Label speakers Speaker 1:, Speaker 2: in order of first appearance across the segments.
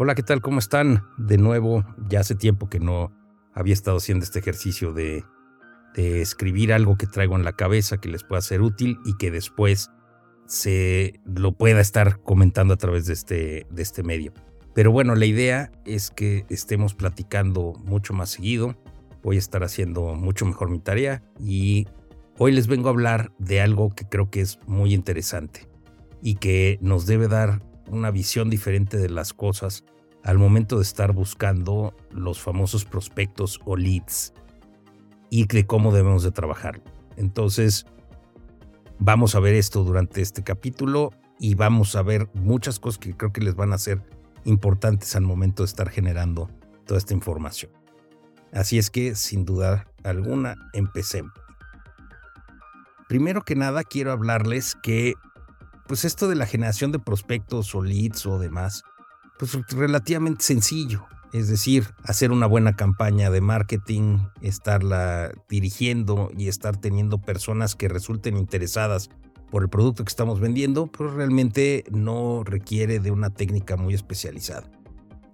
Speaker 1: Hola, ¿qué tal? ¿Cómo están? De nuevo, ya hace tiempo que no había estado haciendo este ejercicio de, escribir algo que traigo en la cabeza que les pueda ser útil y que después se lo pueda estar comentando a través de este, de este medio. Pero bueno, la idea es que estemos platicando mucho más seguido. Voy a estar haciendo mucho mejor mi tarea y hoy les vengo a hablar de algo que creo que es muy interesante y que nos debe dar una visión diferente de las cosas al momento de estar buscando los famosos prospectos o leads y de cómo debemos de trabajar. Entonces, vamos a ver esto durante este capítulo y vamos a ver muchas cosas que creo que les van a ser importantes al momento de estar generando toda esta información. Así es que, sin duda alguna, empecemos. Primero que nada, quiero hablarles que pues esto de la generación de prospectos o leads o demás, pues relativamente sencillo. Es decir, hacer una buena campaña de marketing, estarla dirigiendo y estar teniendo personas que resulten interesadas por el producto que estamos vendiendo, pues realmente no requiere de una técnica muy especializada.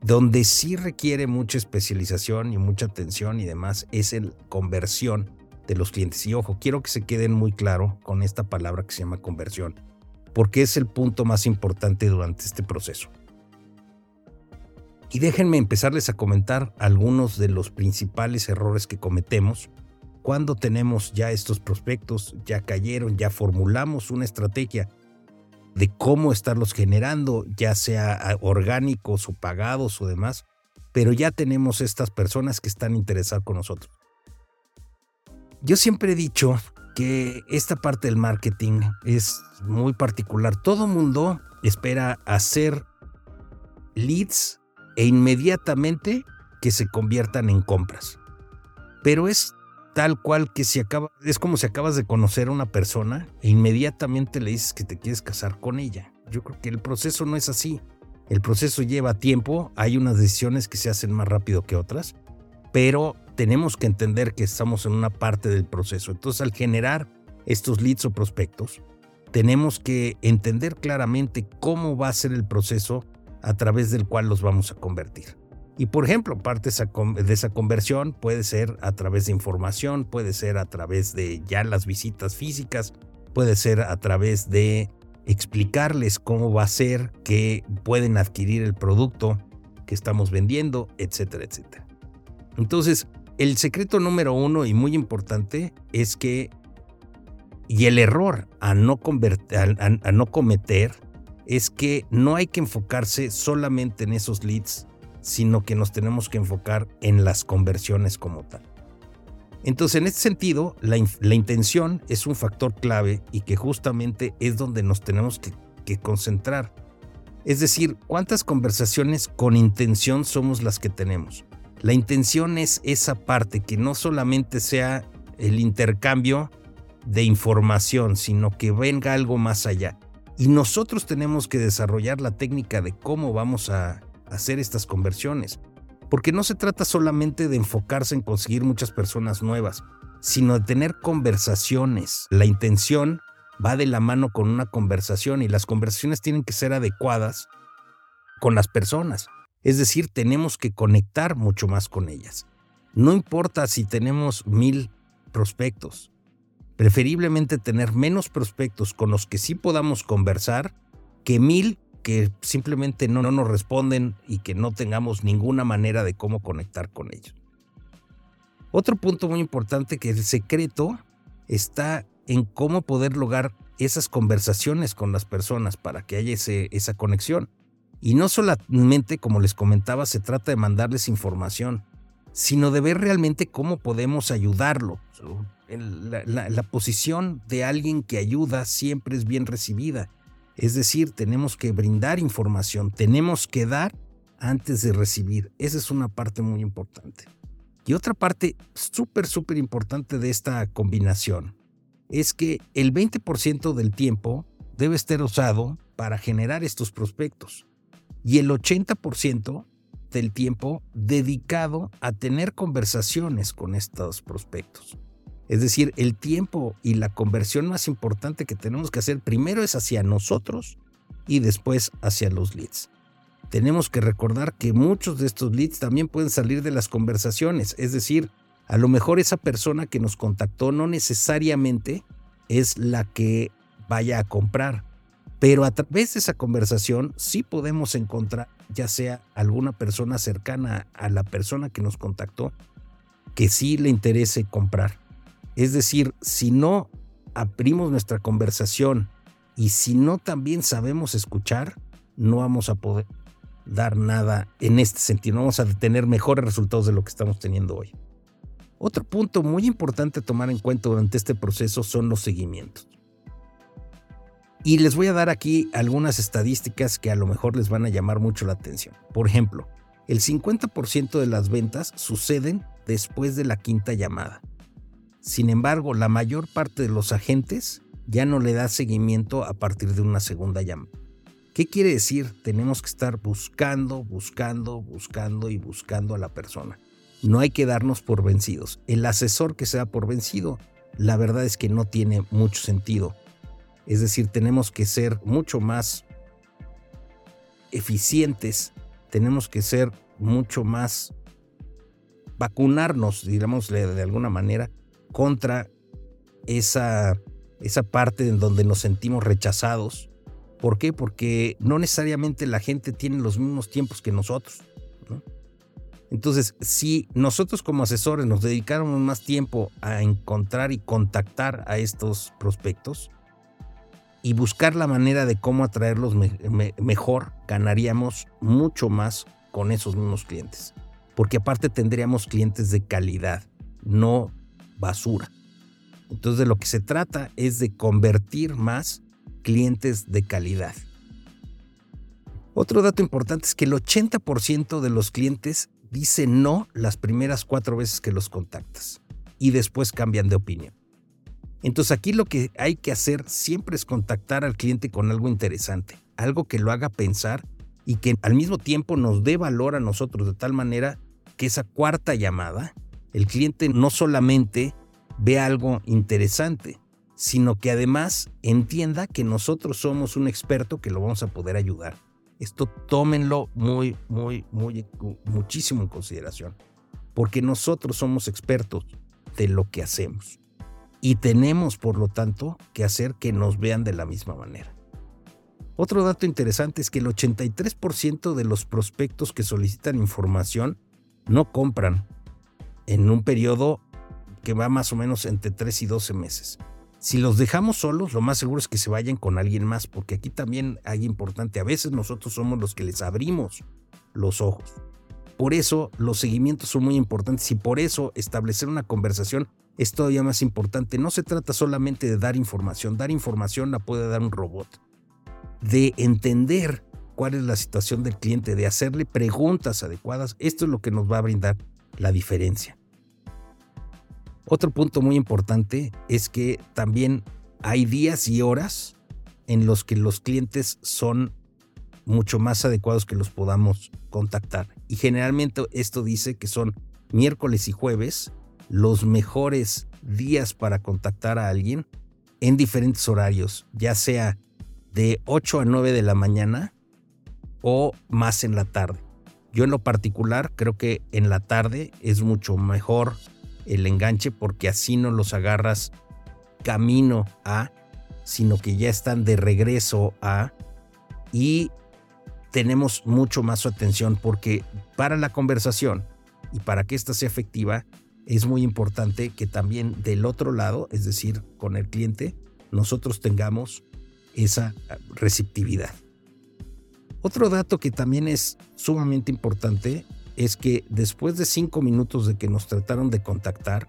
Speaker 1: Donde sí requiere mucha especialización y mucha atención y demás es en conversión de los clientes. Y ojo, quiero que se queden muy claro con esta palabra que se llama conversión porque es el punto más importante durante este proceso. Y déjenme empezarles a comentar algunos de los principales errores que cometemos cuando tenemos ya estos prospectos, ya cayeron, ya formulamos una estrategia de cómo estarlos generando, ya sea orgánicos o pagados o demás, pero ya tenemos estas personas que están interesadas con nosotros. Yo siempre he dicho que esta parte del marketing es muy particular. Todo mundo espera hacer leads e inmediatamente que se conviertan en compras. Pero es tal cual que si acaba, es como si acabas de conocer a una persona e inmediatamente le dices que te quieres casar con ella. Yo creo que el proceso no es así. El proceso lleva tiempo, hay unas decisiones que se hacen más rápido que otras, pero tenemos que entender que estamos en una parte del proceso. Entonces, al generar estos leads o prospectos, tenemos que entender claramente cómo va a ser el proceso a través del cual los vamos a convertir. Y por ejemplo, parte de esa conversión puede ser a través de información, puede ser a través de ya las visitas físicas, puede ser a través de explicarles cómo va a ser que pueden adquirir el producto que estamos vendiendo, etcétera, etcétera. Entonces, el secreto número uno y muy importante es que, y el error a no, a, no cometer, es que no hay que enfocarse solamente en esos leads, sino que nos tenemos que enfocar en las conversiones como tal. Entonces, en este sentido, la, intención es un factor clave y que justamente es donde nos tenemos que concentrar. Es decir, ¿cuántas conversaciones con intención somos las que tenemos? La intención es esa parte, que no solamente sea el intercambio de información, sino que venga algo más allá. Y nosotros tenemos que desarrollar la técnica de cómo vamos a hacer estas conversiones. Porque no se trata solamente de enfocarse en conseguir muchas personas nuevas, sino de tener conversaciones. La intención va de la mano con una conversación y las conversaciones tienen que ser adecuadas con las personas. Es decir, tenemos que conectar mucho más con ellas. No importa si tenemos mil prospectos, preferiblemente tener menos prospectos con los que sí podamos conversar que mil que simplemente no, no, nos responden y que no tengamos ninguna manera de cómo conectar con ellos. Otro punto muy importante que el secreto está en cómo poder lograr esas conversaciones con las personas para que haya esa conexión. Y no solamente, como les comentaba, se trata de mandarles información, sino de ver realmente cómo podemos ayudarlo. La, posición de alguien que ayuda siempre es bien recibida. Es decir, tenemos que brindar información, tenemos que dar antes de recibir. Esa es una parte muy importante. Y otra parte súper, súper importante de esta combinación es que el 20% del tiempo debe estar usado para generar estos prospectos y el 80% del tiempo dedicado a tener conversaciones con estos prospectos. Es decir, el tiempo y la conversión más importante que tenemos que hacer primero es hacia nosotros y después hacia los leads. tenemos que recordar que muchos de estos leads también pueden salir de las conversaciones. Es decir, a lo mejor esa persona que nos contactó no necesariamente es la que vaya a comprar, pero a través de esa conversación sí podemos encontrar ya sea alguna persona cercana a la persona que nos contactó que sí le interese comprar. Es decir, si no abrimos nuestra conversación y si no también sabemos escuchar, no vamos a poder dar nada en este sentido. vamos a tener mejores resultados de lo que estamos teniendo hoy. Otro punto muy importante a tomar en cuenta durante este proceso son los seguimientos. Y les voy a dar aquí algunas estadísticas que a lo mejor les van a llamar mucho la atención. Por ejemplo, el 50% de las ventas suceden después de la quinta llamada. Sin embargo, la mayor parte de los agentes ya no le da seguimiento a partir de una segunda llamada. ¿Qué quiere decir? Tenemos que estar buscando, buscando, buscando y buscando a la persona. No hay que darnos por vencidos. El asesor que sea por vencido, la verdad es que no tiene mucho sentido. Es decir, tenemos que ser mucho más eficientes, tenemos que ser mucho más vacunarnos, digamos de alguna manera, contra esa, esa parte en donde nos sentimos rechazados, ¿Por qué? Porque no necesariamente la gente tiene los mismos tiempos que nosotros. Entonces, si nosotros como asesores nos dedicáramos más tiempo a encontrar y contactar a estos prospectos y buscar la manera de cómo atraerlos mejor, ganaríamos mucho más con esos mismos clientes. Porque aparte tendríamos clientes de calidad, no basura. Entonces, de lo que se trata es de convertir más clientes de calidad. Otro dato importante es que el 80% de los clientes dicen no las primeras cuatro veces que los contactas y después cambian de opinión. Entonces aquí lo que hay que hacer siempre es contactar al cliente con algo interesante, algo que lo haga pensar y que al mismo tiempo nos dé valor a nosotros de tal manera que esa cuarta llamada, el cliente no solamente ve algo interesante, sino que además entienda que nosotros somos un experto que lo vamos a poder ayudar. Esto tómenlo muy, muy, muy, muchísimo en consideración, porque nosotros somos expertos de lo que hacemos y tenemos, por lo tanto, que hacer que nos vean de la misma manera. Otro dato interesante es que el 83% de los prospectos que solicitan información no compran en un periodo que va más o menos entre 3 y 12 meses. Si los dejamos solos, lo más seguro es que se vayan con alguien más, porque aquí también hay importante, a veces nosotros somos los que les abrimos los ojos. Por eso los seguimientos son muy importantes y por eso establecer una conversación es todavía más importante. No se trata solamente de dar información, dar información la puede dar un robot. De entender cuál es la situación del cliente, de hacerle preguntas adecuadas, esto es lo que nos va a brindar la diferencia. Otro punto muy importante es que también hay días y horas en los que los clientes son mucho más adecuados que los podamos contactar. Y generalmente esto dice que son miércoles y jueves los mejores días para contactar a alguien en diferentes horarios, ya sea de 8 a 9 de la mañana o más en la tarde. Yo en lo particular creo que en la tarde es mucho mejor el enganche porque así no los agarras camino a, sino que ya están de regreso a y tenemos mucho más su atención porque para la conversación y para que ésta sea efectiva es muy importante que también del otro lado, es decir, con el cliente, nosotros tengamos esa receptividad. Otro dato que también es sumamente importante es que después de cinco minutos de que nos trataron de contactar,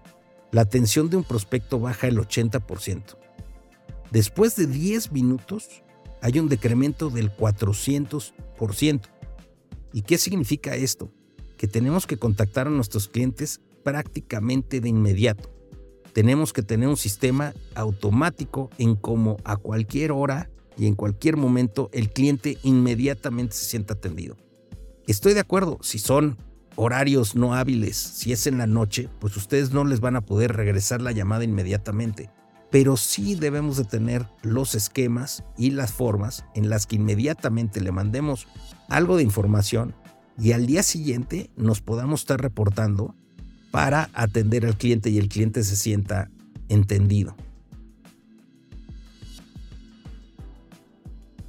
Speaker 1: la atención de un prospecto baja el 80%. Después de 10 minutos, hay un decremento del 400%. ¿Y qué significa esto? Que tenemos que contactar a nuestros clientes prácticamente de inmediato. Tenemos que tener un sistema automático en cómo a cualquier hora y en cualquier momento el cliente inmediatamente se sienta atendido. Estoy de acuerdo, si son horarios no hábiles, si es en la noche, pues ustedes no les van a poder regresar la llamada inmediatamente. Pero sí debemos de tener los esquemas y las formas en las que inmediatamente le mandemos algo de información y al día siguiente nos podamos estar reportando para atender al cliente y el cliente se sienta entendido.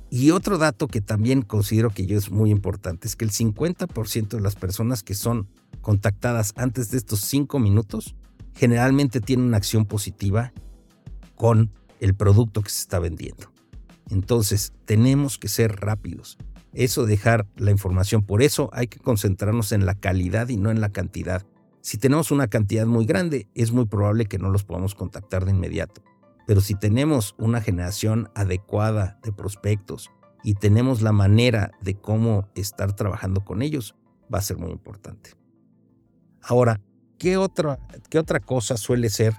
Speaker 1: Y otro dato que también considero que yo es muy importante es que el 50% de las personas que son contactadas antes de estos 5 minutos generalmente tienen una acción positiva con el producto que se está vendiendo. Entonces, tenemos que ser rápidos. Eso dejar la información. Por eso hay que concentrarnos en la calidad y no en la cantidad. Si tenemos una cantidad muy grande, es muy probable que no los podamos contactar de inmediato. Pero si tenemos una generación adecuada de prospectos y tenemos la manera de cómo estar trabajando con ellos, va a ser muy importante. Ahora, ¿qué otra, qué otra cosa suele ser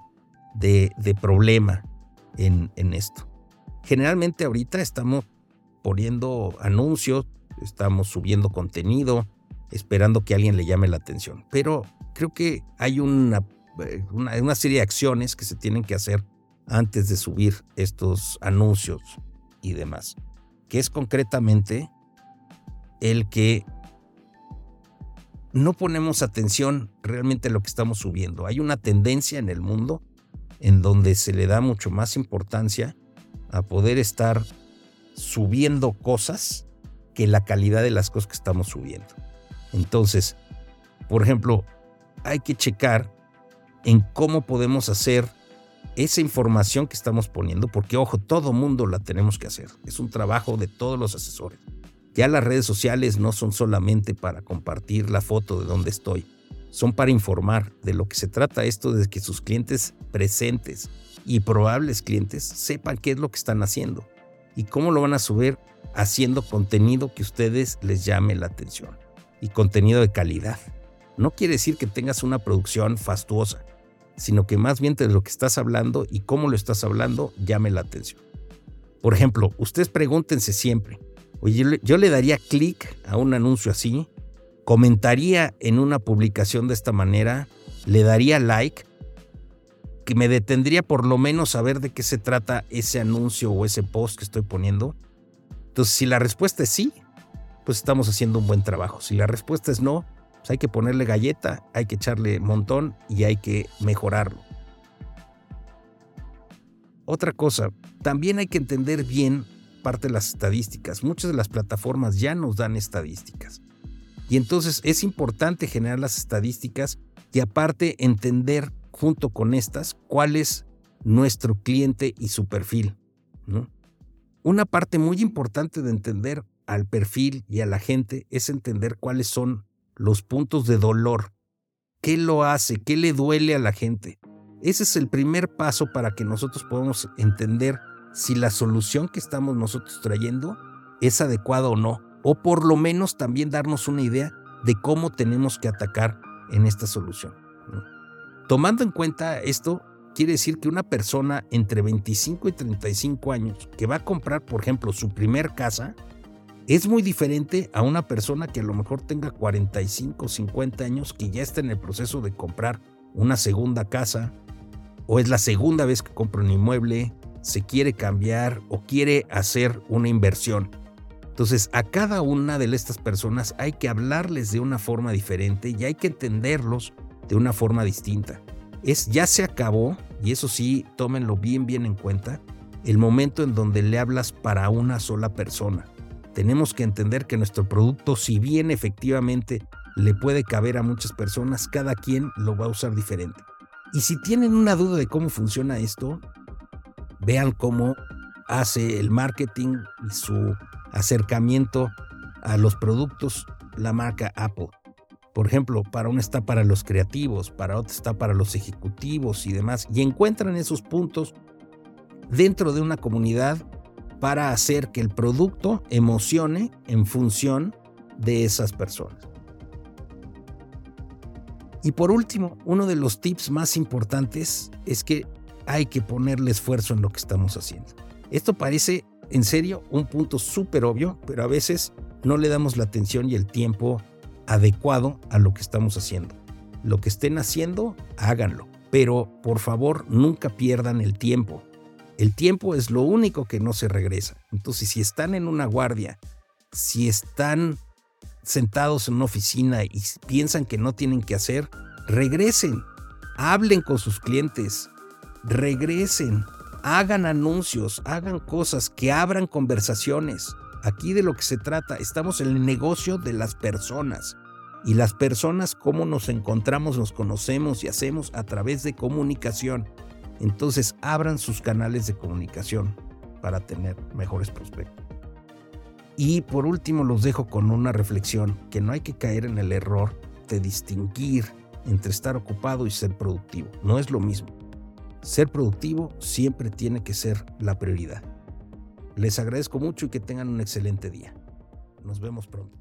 Speaker 1: de, problema en, en esto? Generalmente ahorita estamos poniendo anuncios, estamos subiendo contenido, esperando que alguien le llame la atención. Pero creo que hay una, eh, una, una, serie de acciones que se tienen que hacer antes de subir estos anuncios y demás, que es concretamente el que no ponemos atención realmente a lo que estamos subiendo. Hay una tendencia en el mundo en donde se le da mucho más importancia a poder estar subiendo cosas que la calidad de las cosas que estamos subiendo. Entonces, por ejemplo, hay que checar en cómo podemos hacer esa información que estamos poniendo, porque ojo, todo mundo la tenemos que hacer. Es un trabajo de todos los asesores. Ya las redes sociales no son solamente para compartir la foto de donde estoy, son para informar de lo que se trata esto de que sus clientes presentes y probables clientes sepan qué es lo que están haciendo y cómo lo van a subir haciendo contenido que ustedes les llame la atención y contenido de calidad. No quiere decir que tengas una producción fastuosa, sino que más bien de lo que estás hablando y cómo lo estás hablando llame la atención. Por ejemplo, ustedes pregúntense siempre, oye, yo le daría clic a un anuncio así, comentaría en una publicación de esta manera, le daría like, que me detendría por lo menos a ver de qué se trata ese anuncio o ese post que estoy poniendo. Entonces, si la respuesta es sí, pues estamos haciendo un buen trabajo. Si la respuesta es no, pues hay que ponerle galleta, hay que echarle montón y hay que mejorarlo. Otra cosa, también hay que entender bien parte de las estadísticas. Muchas de las plataformas ya nos dan estadísticas. Y entonces es importante generar las estadísticas y aparte entender junto con estas cuál es nuestro cliente y su perfil. Una parte muy importante de entender al perfil y a la gente es entender cuáles son los puntos de dolor. ¿Qué lo hace? ¿Qué le duele a la gente? Ese es el primer paso para que nosotros podamos entender si la solución que estamos nosotros trayendo es adecuada o no. O por lo menos también darnos una idea de cómo tenemos que atacar en esta solución. Tomando en cuenta esto, quiere decir que una persona entre 25 y 35 años que va a comprar, por ejemplo, su primer casa, es muy diferente a una persona que a lo mejor tenga 45 o 50 años que ya está en el proceso de comprar una segunda casa o es la segunda vez que compra un inmueble, se quiere cambiar o quiere hacer una inversión. Entonces a cada una de estas personas hay que hablarles de una forma diferente y hay que entenderlos de una forma distinta. Es ya se acabó, y eso sí, tómenlo bien bien en cuenta, el momento en donde le hablas para una sola persona tenemos que entender que nuestro producto, si bien efectivamente le puede caber a muchas personas, cada quien lo va a usar diferente. Y si tienen una duda de cómo funciona esto, vean cómo hace el marketing y su acercamiento a los productos la marca Apple. Por ejemplo, para una está para los creativos, para otra está para los ejecutivos y demás. Y encuentran esos puntos dentro de una comunidad para hacer que el producto emocione en función de esas personas. Y por último, uno de los tips más importantes es que hay que ponerle esfuerzo en lo que estamos haciendo. Esto parece, en serio, un punto súper obvio, pero a veces no le damos la atención y el tiempo adecuado a lo que estamos haciendo. Lo que estén haciendo, háganlo. Pero por favor, nunca pierdan el tiempo. El tiempo es lo único que no se regresa. Entonces, si están en una guardia, si están sentados en una oficina y piensan que no tienen que hacer, regresen, hablen con sus clientes, regresen, hagan anuncios, hagan cosas que abran conversaciones. Aquí de lo que se trata, estamos en el negocio de las personas. Y las personas, cómo nos encontramos, nos conocemos y hacemos a través de comunicación. Entonces, abran sus canales de comunicación para tener mejores prospectos. Y por último, los dejo con una reflexión, que no hay que caer en el error de distinguir entre estar ocupado y ser productivo. No es lo mismo. Ser productivo siempre tiene que ser la prioridad. Les agradezco mucho y que tengan un excelente día. Nos vemos pronto.